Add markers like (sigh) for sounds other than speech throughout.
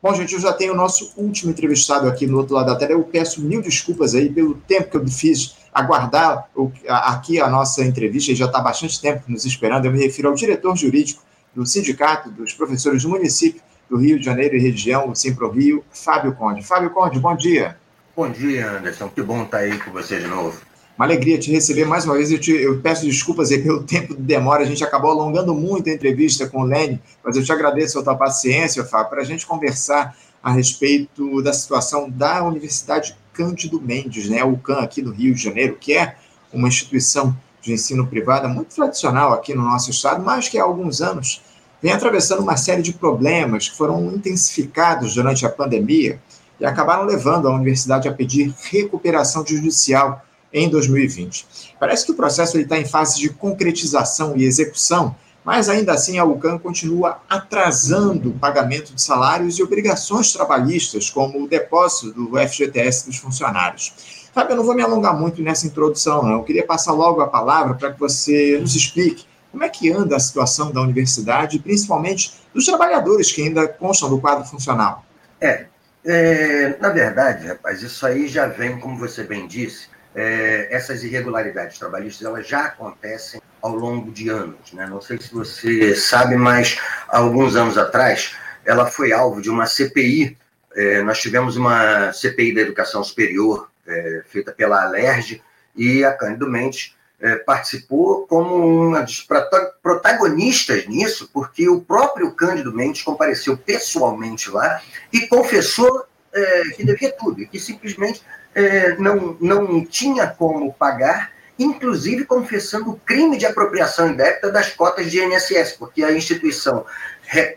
Bom, gente, eu já tenho o nosso último entrevistado aqui no outro lado da tela. Eu peço mil desculpas aí pelo tempo que eu fiz aguardar aqui a nossa entrevista, ele já está bastante tempo nos esperando. Eu me refiro ao diretor jurídico do Sindicato dos Professores do Município do Rio de Janeiro e região, o Simpro Rio, Fábio Conde. Fábio Conde, bom dia. Bom dia, Anderson. Que bom estar aí com você de novo. Uma alegria te receber mais uma vez. Eu, te, eu, peço desculpas aí pelo (laughs) tempo de demora. A gente acabou alongando muito a entrevista com o Lene, mas eu te agradeço a tua paciência, Fábio, para a gente conversar a respeito da situação da Universidade Cândido Mendes, né, o CAN aqui no Rio de Janeiro, que é uma instituição de ensino privada muito tradicional aqui no nosso estado, mas que há alguns anos vem atravessando uma série de problemas que foram intensificados durante a pandemia e acabaram levando a universidade a pedir recuperação judicial em 2020. Parece que o processo está em fase de concretização e execução, mas ainda assim a UCAM continua atrasando o pagamento de salários e obrigações trabalhistas, como o depósito do FGTS dos funcionários. Fábio, eu não vou me alongar muito nessa introdução, não. Eu queria passar logo a palavra para que você nos explique como é que anda a situação da universidade, principalmente dos trabalhadores que ainda constam do quadro funcional. É, é na verdade, rapaz, isso aí já vem, como você bem disse, é, essas irregularidades trabalhistas elas já acontecem ao longo de anos. Né? Não sei se você sabe, mas há alguns anos atrás ela foi alvo de uma CPI. É, nós tivemos uma CPI da educação superior é, feita pela Alerj e a Cândido Mendes é, participou como uma das protagonistas nisso, porque o próprio Cândido Mendes compareceu pessoalmente lá e confessou é, que devia tudo, que simplesmente é, não, não tinha como pagar, inclusive confessando o crime de apropriação indébita das cotas de INSS, porque a instituição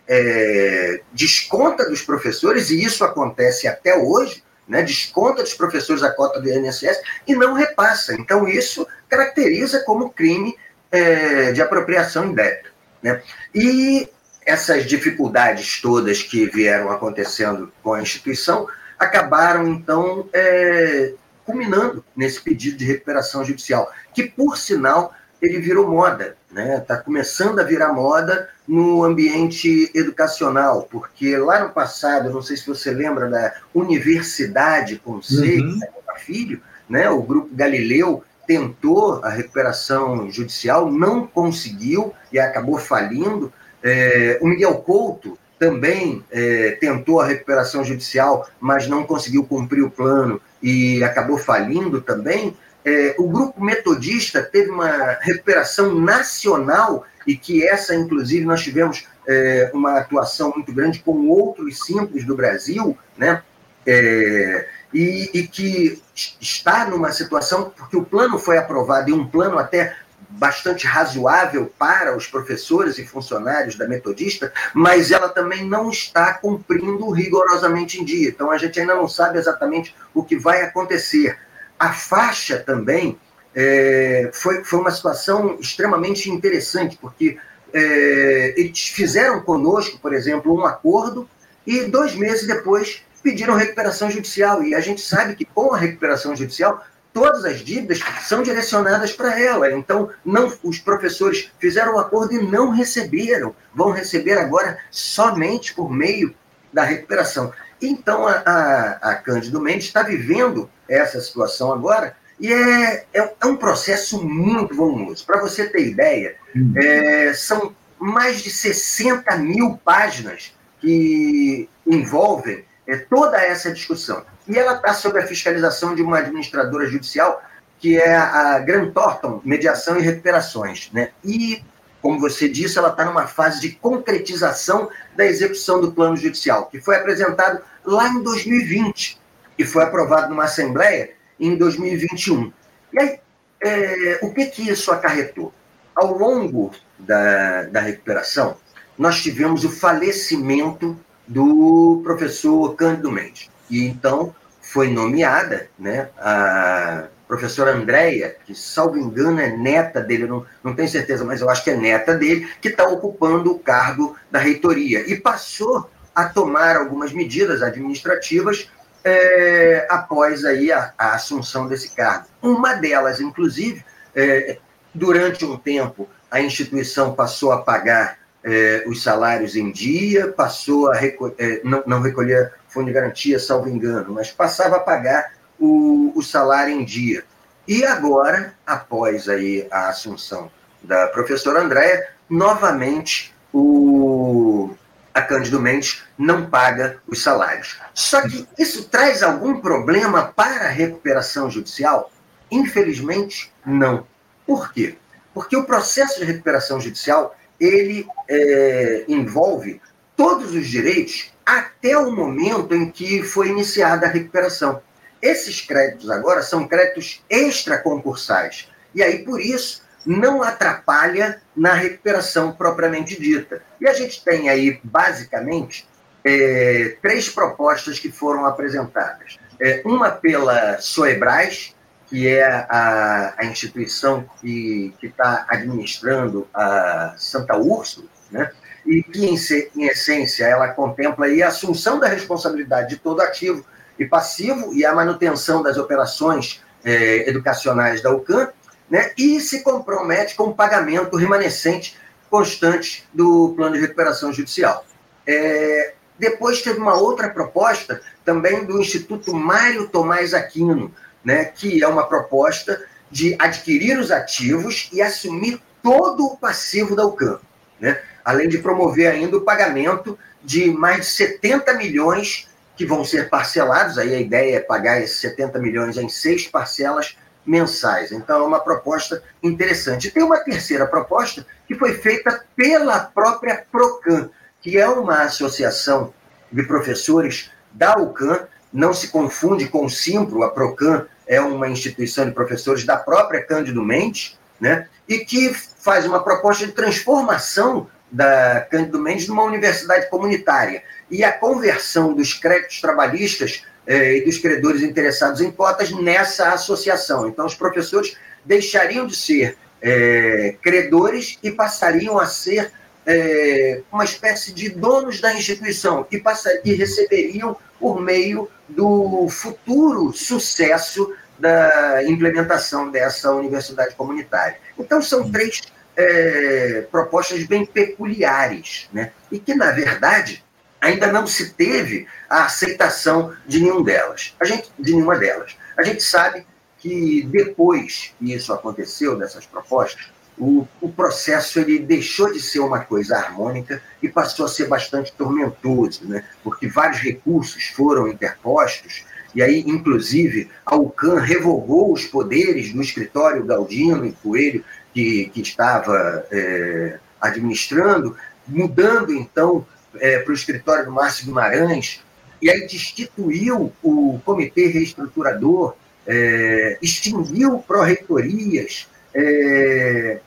é, desconta dos professores, e isso acontece até hoje, né, desconta dos professores a cota do INSS e não repassa. Então, isso caracteriza como crime é, de apropriação indébita. Né? E essas dificuldades todas que vieram acontecendo com a instituição acabaram, então, é, culminando nesse pedido de recuperação judicial, que, por sinal, ele virou moda, né? Está começando a virar moda no ambiente educacional, porque lá no passado, não sei se você lembra da Universidade Conselho, uhum. Filho, né? O grupo Galileu tentou a recuperação judicial, não conseguiu e acabou falindo. É, o Miguel Couto também é, tentou a recuperação judicial, mas não conseguiu cumprir o plano e acabou falindo também. É, o grupo metodista teve uma recuperação nacional e que essa, inclusive, nós tivemos é, uma atuação muito grande com outros simples do Brasil, né? É, e, e, que está numa situação, porque o plano foi aprovado e um plano até bastante razoável para os professores e funcionários da Metodista, mas ela também não está cumprindo rigorosamente em dia. Então a gente ainda não sabe exatamente o que vai acontecer. A faixa também é, foi, foi uma situação extremamente interessante, porque é, eles fizeram conosco, por exemplo, um acordo e dois meses depois pediram recuperação judicial. E a gente sabe que com a recuperação judicial todas as dívidas são direcionadas para ela. Então, não, os professores fizeram o um acordo e não receberam. Vão receber agora somente por meio da recuperação. Então, a, a, a Cândido Mendes está vivendo essa situação agora e é, é, é um processo muito volumoso. Para você ter ideia, hum. é, são mais de 60 mil páginas que envolvem toda essa discussão. E ela está sob a fiscalização de uma administradora judicial, que é a Grant Thornton, Mediação e Recuperações. Né? E, como você disse, ela está numa fase de concretização da execução do plano judicial, que foi apresentado lá em 2020 e foi aprovado numa Assembleia em 2021. E aí, é, o que, que isso acarretou? Ao longo da, da recuperação, nós tivemos o falecimento do professor Cândido Mendes. E então foi nomeada né, a professora Andréia, que, salvo engano, é neta dele, não, não tenho certeza, mas eu acho que é neta dele, que está ocupando o cargo da reitoria. E passou a tomar algumas medidas administrativas é, após aí a, a, assunção desse cargo. Uma delas, inclusive, é, durante um tempo, a instituição passou a pagar é, os salários em dia, passou a recolher, é, não, não recolher fundo de garantia, salvo engano, mas passava a pagar o, o salário em dia. E agora, após aí a assunção da professora Andréia, novamente o, a Cândido Mendes não paga os salários. Só que isso traz algum problema para a recuperação judicial? Infelizmente, não. Por quê? Porque o processo de recuperação judicial ele é, envolve todos os direitos até o momento em que foi iniciada a recuperação. Esses créditos agora são créditos extraconcursais. E aí, por isso, não atrapalha na recuperação propriamente dita. E a gente tem aí, basicamente, é, três propostas que foram apresentadas. É, uma pela Soebras, que é a, a instituição que está administrando a Santa Úrsula, né? e que, em, em, essência, ela contempla a assunção da responsabilidade de todo ativo e passivo e a manutenção das operações é, educacionais da UCAM, né? e se compromete com o pagamento remanescente constante do plano de recuperação judicial. É, depois teve uma outra proposta, também do Instituto Mário Tomás Aquino, né, que é uma proposta de adquirir os ativos e assumir todo o passivo da UCAM, né? além de promover ainda o pagamento de mais de 70 milhões que vão ser parcelados, aí a ideia é pagar esses 70 milhões em seis parcelas mensais. Então é uma proposta interessante. E tem uma terceira proposta que foi feita pela própria Procam, que é uma associação de professores da UCAM, não se confunde com o Simpro, a Procam é uma instituição de professores da própria Cândido Mendes, né? e que faz uma proposta de transformação da Cândido Mendes numa universidade comunitária. E a conversão dos créditos trabalhistas eh, e dos credores interessados em cotas nessa associação. Então, os professores deixariam de ser eh, credores e passariam a ser eh, uma espécie de donos da instituição e, passar, e receberiam por meio do futuro sucesso da implementação dessa universidade comunitária. Então, são três é, propostas bem peculiares, né? e que, na verdade, ainda não se teve a aceitação de nenhum delas, a gente, de nenhuma delas. A gente sabe que depois que isso aconteceu, dessas propostas, o, o processo ele deixou de ser uma coisa harmônica e passou a ser bastante tormentoso, né? porque vários recursos foram interpostos e aí, inclusive, a UCAN revogou os poderes do escritório Galdino e Coelho, que, que estava é, administrando, mudando, então, é, para o escritório do Márcio Guimarães, e aí destituiu o comitê reestruturador, é, extinguiu pró-reitorias é,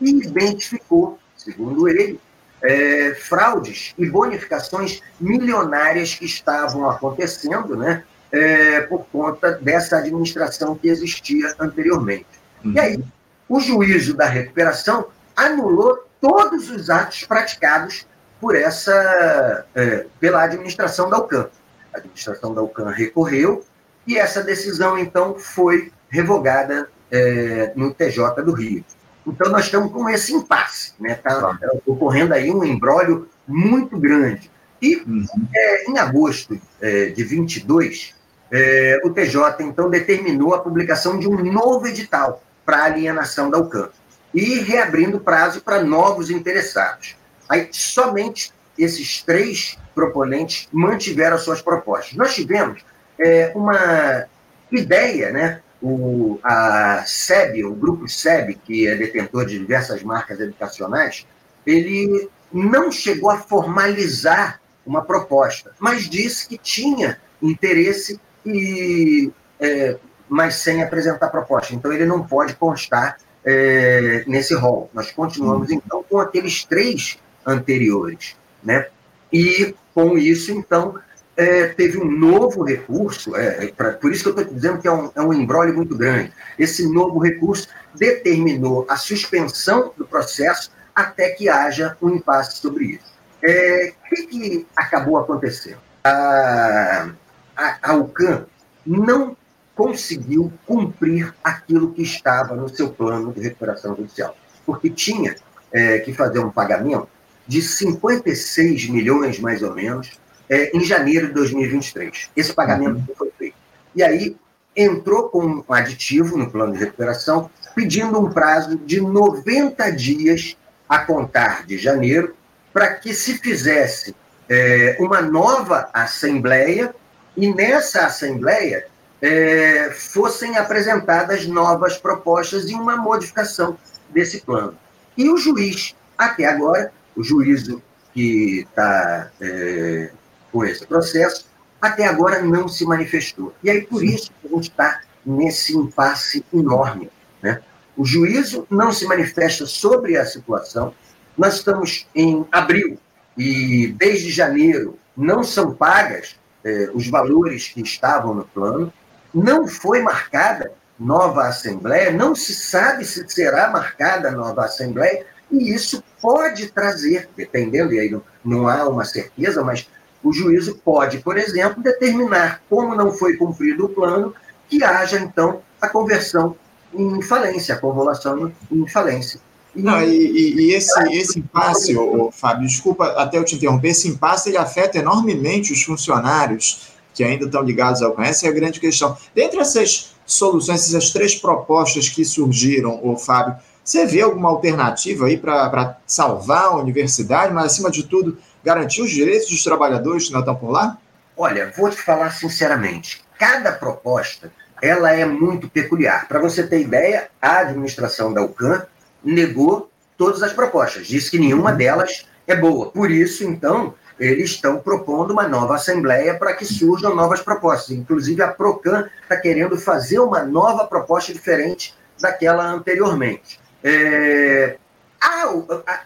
e, identificou, segundo ele, é, fraudes e bonificações milionárias que estavam acontecendo, né, é, por conta dessa administração que existia anteriormente. Uhum. E aí, o juízo da recuperação anulou todos os atos praticados por essa, é, pela administração da UCAM. A administração da UCAM recorreu e essa decisão, então, foi revogada é, no TJ do Rio. Então, nós estamos com esse impasse. Está né? Tá, tá ocorrendo aí um embrólio muito grande. E uhum. é, em agosto é, de 22, é, o TJ, então, determinou a publicação de um novo edital para alienação da UCAM e reabrindo prazo para novos interessados. Aí, somente esses três proponentes mantiveram suas propostas. Nós tivemos é, uma ideia, né, o, a SEB, o grupo SEB, que é detentor de diversas marcas educacionais, ele não chegou a formalizar uma proposta, mas disse que tinha interesse e é, mas sem apresentar proposta. Então ele não pode constar é, nesse rol. Nós continuamos então com aqueles três anteriores, né? E com isso então é, teve um novo recurso, é, é pra, por isso que eu estou dizendo que é um, é um embrólio muito grande. Esse novo recurso determinou a suspensão do processo até que haja um impasse sobre isso. É, o que, que acabou acontecendo? A, a, a UCAM não conseguiu cumprir aquilo que estava no seu plano de recuperação judicial, porque tinha é, que fazer um pagamento de 56 milhões, mais ou menos, é, em janeiro de 2023. Esse pagamento uhum. foi feito. E aí entrou com um aditivo no plano de recuperação, pedindo um prazo de 90 dias a contar de janeiro, para que se fizesse é, uma nova assembleia e nessa assembleia é, fossem apresentadas novas propostas e uma modificação desse plano. E o juiz, até agora, o juízo que está é, com esse processo, até agora não se manifestou. E aí, por isso, a gente está nesse impasse enorme. Né? O juízo não se manifesta sobre a situação. Nós estamos em abril e, desde janeiro, não são pagas eh, os valores que estavam no plano. Não foi marcada nova Assembleia, não se sabe se será marcada nova Assembleia, e isso pode trazer, dependendo, e aí não, não há uma certeza, mas o juízo pode, por exemplo, determinar, como não foi cumprido o plano, que haja, então, a conversão em falência, a convolução em falência. Não, e, e, e esse, esse impasse, ô, Fábio, desculpa até eu te interromper, esse impasse ele afeta enormemente os funcionários que ainda estão ligados ao CAN. Essa é a grande questão. Dentre essas soluções, essas três propostas que surgiram, ô, Fábio, você vê alguma alternativa aí para salvar a universidade, mas, acima de tudo, garantir os direitos dos trabalhadores por lá? Olha, vou te falar sinceramente, cada proposta ela é muito peculiar. Para você ter ideia, a administração da UCAN negou todas as propostas, disse que nenhuma delas é boa. Por isso, então, eles estão propondo uma nova assembleia para que surjam novas propostas. Inclusive, a Procan está querendo fazer uma nova proposta diferente daquela anteriormente. É... Ah,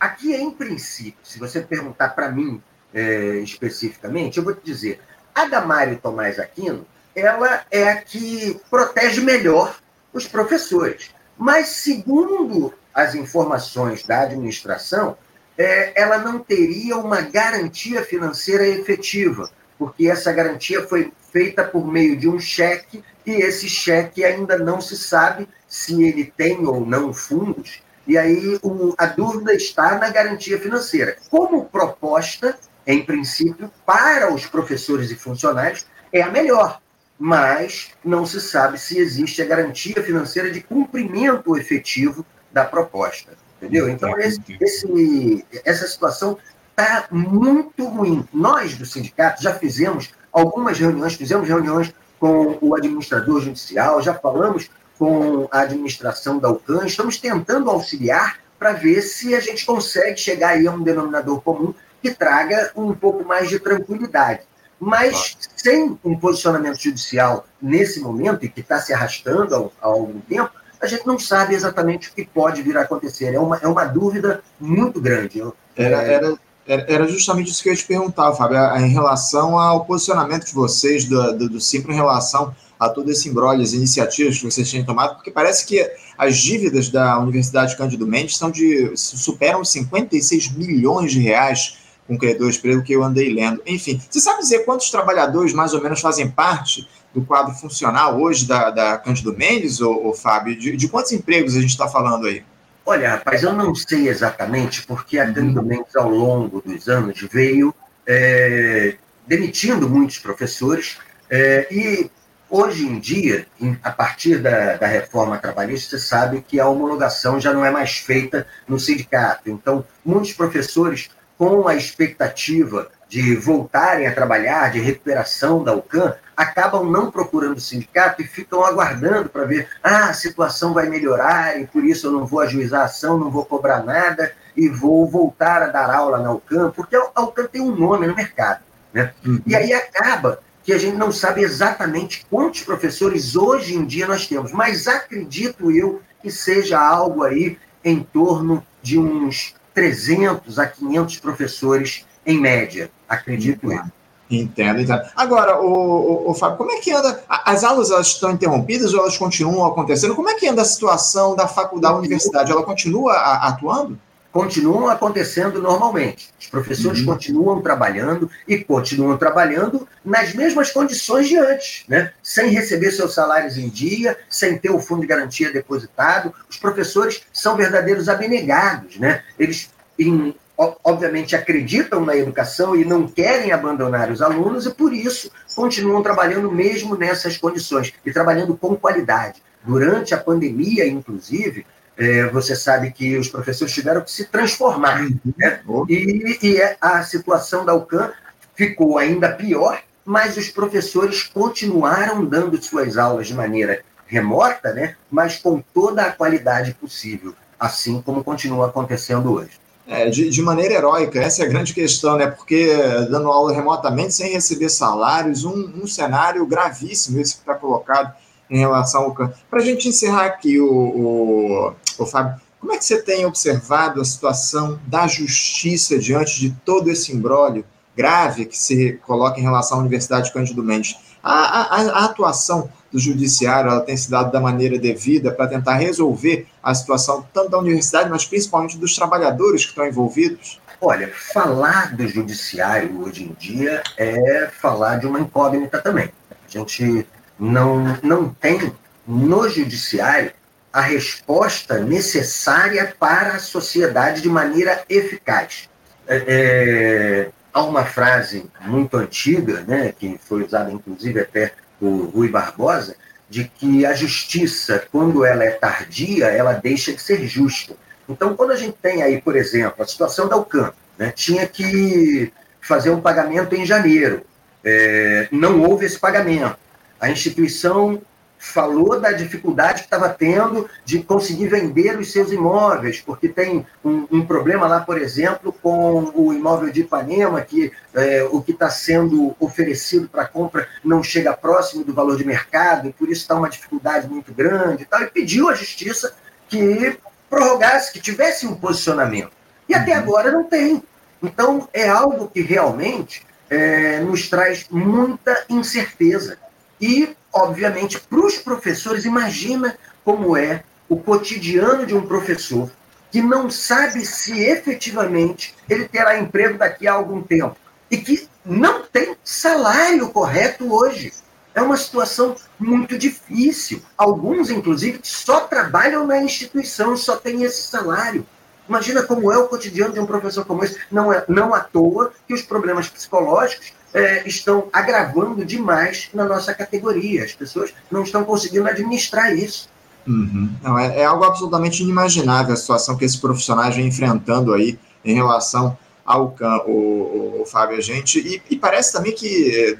aqui, em princípio, se você perguntar para mim é, especificamente, eu vou te dizer, a Damário Tomás Aquino, ela é a que protege melhor os professores. Mas, segundo as informações da administração, é, ela não teria uma garantia financeira efetiva, porque essa garantia foi feita por meio de um cheque, e esse cheque ainda não se sabe se ele tem ou não fundos, e aí o, a dúvida está na garantia financeira. Como proposta, em princípio, para os professores e funcionários, é a melhor, mas não se sabe se existe a garantia financeira de cumprimento efetivo da proposta. Entendeu? Então, esse, esse, essa situação está muito ruim. Nós, do sindicato, já fizemos algumas reuniões, fizemos reuniões com o administrador judicial, já falamos com a administração da UCAN, estamos tentando auxiliar para ver se a gente consegue chegar aí a um denominador comum que traga um pouco mais de tranquilidade. Mas sem um posicionamento judicial nesse momento, e que está se arrastando há, algum tempo, a gente não sabe exatamente o que pode vir a acontecer. É uma, é uma dúvida muito grande. Era, era, era justamente isso que eu ia te perguntar, Fábio, em relação ao posicionamento de vocês, do, do, do em relação a todo esse embrolho, as iniciativas que vocês têm tomado, porque parece que as dívidas da Universidade Cândido Mendes são de, superam 56 milhões de reais com credores, pelo que eu andei lendo. Enfim, você sabe dizer quantos trabalhadores mais ou menos fazem parte do quadro funcional hoje da, da Cândido Mendes, ou, ou Fábio? De, de, quantos empregos a gente está falando aí? Olha, rapaz, eu não sei exatamente, porque a Cândido uhum. Mendes, ao longo dos anos, veio é, demitindo muitos professores é, e Hoje em dia, a partir da, da, reforma trabalhista, você sabe que a homologação já não é mais feita no sindicato. Então, muitos professores, com a expectativa de voltarem a trabalhar, de recuperação da UCAN, acabam não procurando o sindicato e ficam aguardando para ver, ah, a situação vai melhorar e por isso eu não vou ajuizar a ação, não vou cobrar nada e vou voltar a dar aula na UCAN, porque a UCAN tem um nome no mercado. Né? Uhum. E aí acaba que a gente não sabe exatamente quantos professores hoje em dia nós temos, mas acredito eu que seja algo aí em torno de uns 300 a 500 professores em média, acredito eu. Entendo, entendo. Agora, o, o, o, Fábio, como é que anda? As aulas elas estão interrompidas ou elas continuam acontecendo? Como é que anda a situação da faculdade, da universidade? Ela continua atuando? Continuam acontecendo normalmente. Os professores uhum. continuam trabalhando e continuam trabalhando nas mesmas condições de antes, né? sem receber seus salários em dia, sem ter o fundo de garantia depositado. Os professores são verdadeiros abnegados. Né? Eles em obviamente acreditam na educação e não querem abandonar os alunos e por isso continuam trabalhando mesmo nessas condições e trabalhando com qualidade. Durante a pandemia, inclusive, é, você sabe que os professores tiveram que se transformar. Uhum. Né? E, e é, a situação da UCAM ficou ainda pior, mas os professores continuaram dando suas aulas de maneira remota, né? mas com toda a qualidade possível, assim como continua acontecendo hoje. É, de, de, maneira heróica, essa é a grande questão, né? Porque dando aula remotamente, sem receber salários, um, um cenário gravíssimo esse que está colocado em relação ao campo. Para a gente encerrar aqui, o, o, o Fábio, como é que você tem observado a situação da justiça diante de todo esse imbróglio grave que se coloca em relação à Universidade Cândido Mendes? A, a, a atuação do judiciário ela tem se dado da maneira devida para tentar resolver a situação tanto da universidade, mas principalmente dos trabalhadores que estão envolvidos? Olha, falar do judiciário hoje em dia é falar de uma incógnita também. A gente não, não tem no judiciário a resposta necessária para a sociedade de maneira eficaz. É, é, há uma frase muito antiga, né, que foi usada inclusive até o Rui Barbosa, de que a justiça, quando ela é tardia, ela deixa de ser justa. Então, quando a gente tem aí, por exemplo, a situação da UCAM, né, tinha que fazer um pagamento em janeiro, é, não houve esse pagamento. A instituição falou da dificuldade que estava tendo de conseguir vender os seus imóveis, porque tem um, um problema lá, por exemplo, com o imóvel de Ipanema, que é, o que está sendo oferecido para compra não chega próximo do valor de mercado, e por isso está uma dificuldade muito grande e tal, e pediu à justiça que prorrogasse, que tivesse um posicionamento. E até uhum. agora não tem. Então, é algo que realmente é, nos traz muita incerteza. E obviamente, para os professores, imagina como é o cotidiano de um professor que não sabe se efetivamente ele terá emprego daqui a algum tempo e que não tem salário correto hoje. É uma situação muito difícil. Alguns, inclusive, só trabalham na instituição, só têm esse salário. Imagina como é o cotidiano de um professor como esse. Não, é, não à toa que os problemas psicológicos é, estão agravando demais na nossa categoria. As pessoas não estão conseguindo administrar isso. Uhum. Não, é, é, algo absolutamente inimaginável a situação que esse profissionais vem enfrentando aí em relação ao o, o, Fábio, a gente, e, e, parece também que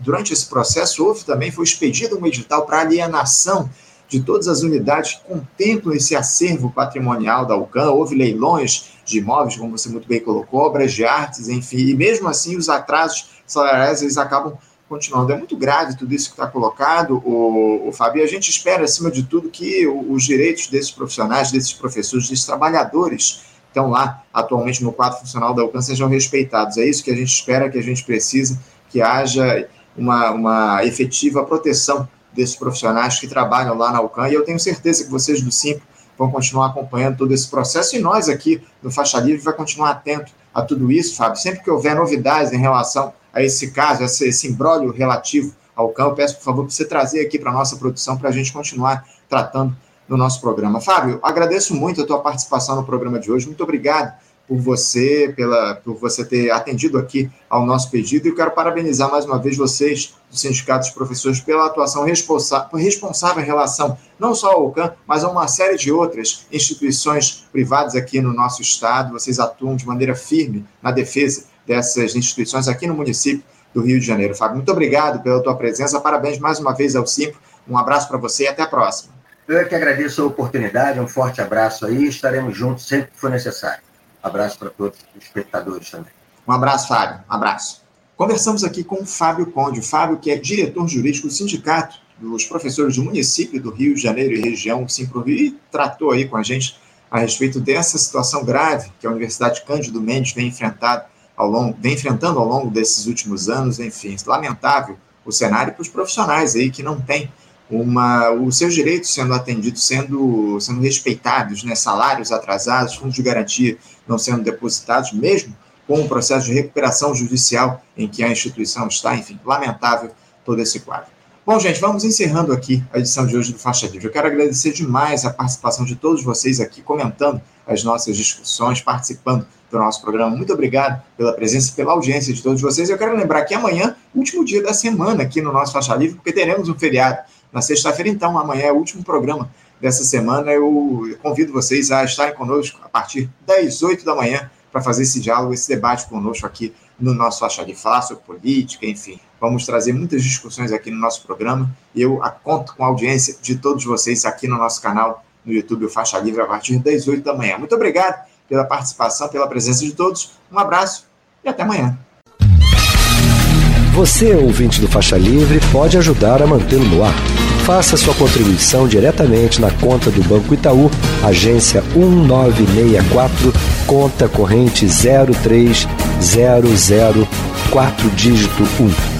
durante esse processo houve também, foi expedido um edital para alienação de todas as unidades que contemplam esse acervo patrimonial da UCAN, houve leilões de imóveis, como você muito bem colocou, obras de artes, enfim, e mesmo assim os atrasos salariais eles acabam continuando. É muito grave tudo isso que está colocado, o, o Fábio, e a gente espera, acima de tudo, que os direitos desses profissionais, desses professores, desses trabalhadores estão lá atualmente no quadro funcional da UCAN sejam respeitados. É isso que a gente espera, que a gente precisa, que haja uma, uma efetiva proteção desses profissionais que trabalham lá na UCAN, e eu tenho certeza que vocês do Simples vão continuar acompanhando todo esse processo, e nós aqui do Faixa Livre vai continuar atento a tudo isso, Fábio. Sempre que houver novidades em relação a esse caso, esse, esse imbróglio relativo ao eu peço, por favor, para você trazer aqui para a nossa produção, para a gente continuar tratando no nosso programa. Fábio, agradeço muito a tua participação no programa de hoje, muito obrigado por você, pela, por você ter atendido aqui ao nosso pedido e quero parabenizar mais uma vez vocês, do Sindicato dos Professores, pela atuação responsa responsável em relação não só ao CAN, mas a uma série de outras instituições privadas aqui no nosso estado. Vocês atuam de maneira firme na defesa dessas instituições aqui no município do Rio de Janeiro. Fábio, muito obrigado pela tua presença, parabéns mais uma vez ao Simpro, um abraço para você e até a próxima. Eu é que agradeço a oportunidade, um forte abraço aí, estaremos juntos sempre que for necessário. Abraço para todos os espectadores também. Um abraço, Fábio. Um abraço. Conversamos aqui com o Fábio Conde. O Fábio, que é diretor jurídico do Sindicato dos Professores do Município do Rio de Janeiro e região Simprovio, e tratou aí com a gente a respeito dessa situação grave que a Universidade Cândido Mendes vem, enfrentado ao longo, vem enfrentando ao longo desses últimos anos. Enfim, lamentável o cenário para os profissionais aí que não têm uma, os seus direitos sendo atendidos, sendo, sendo respeitados, né, salários atrasados, fundos de garantia não sendo depositados, mesmo com o processo de recuperação judicial em que a instituição está, enfim, lamentável todo esse quadro. Bom, gente, vamos encerrando aqui a edição de hoje do Faixa Livre. Eu quero agradecer demais a participação de todos vocês aqui, comentando as nossas discussões, participando do nosso programa. Muito obrigado pela presença, pela audiência de todos vocês. Eu quero lembrar que amanhã, último dia da semana aqui no nosso Faixa Livre, porque teremos um feriado na sexta-feira, então amanhã é o último programa dessa semana. Eu convido vocês a estarem conosco a partir das 8 da manhã para fazer esse diálogo, esse debate conosco aqui no nosso Faixa Livre, falar sobre política, enfim. Vamos trazer muitas discussões aqui no nosso programa eu conto com a audiência de todos vocês aqui no nosso canal no YouTube, o Faixa Livre, a partir das 8 da manhã. Muito obrigado pela participação, pela presença de todos. Um abraço e até amanhã. Você, ouvinte do Faixa Livre, pode ajudar a mantê-lo no ar. Faça sua contribuição diretamente na conta do Banco Itaú, agência 1964, conta corrente 03004 dígito 1.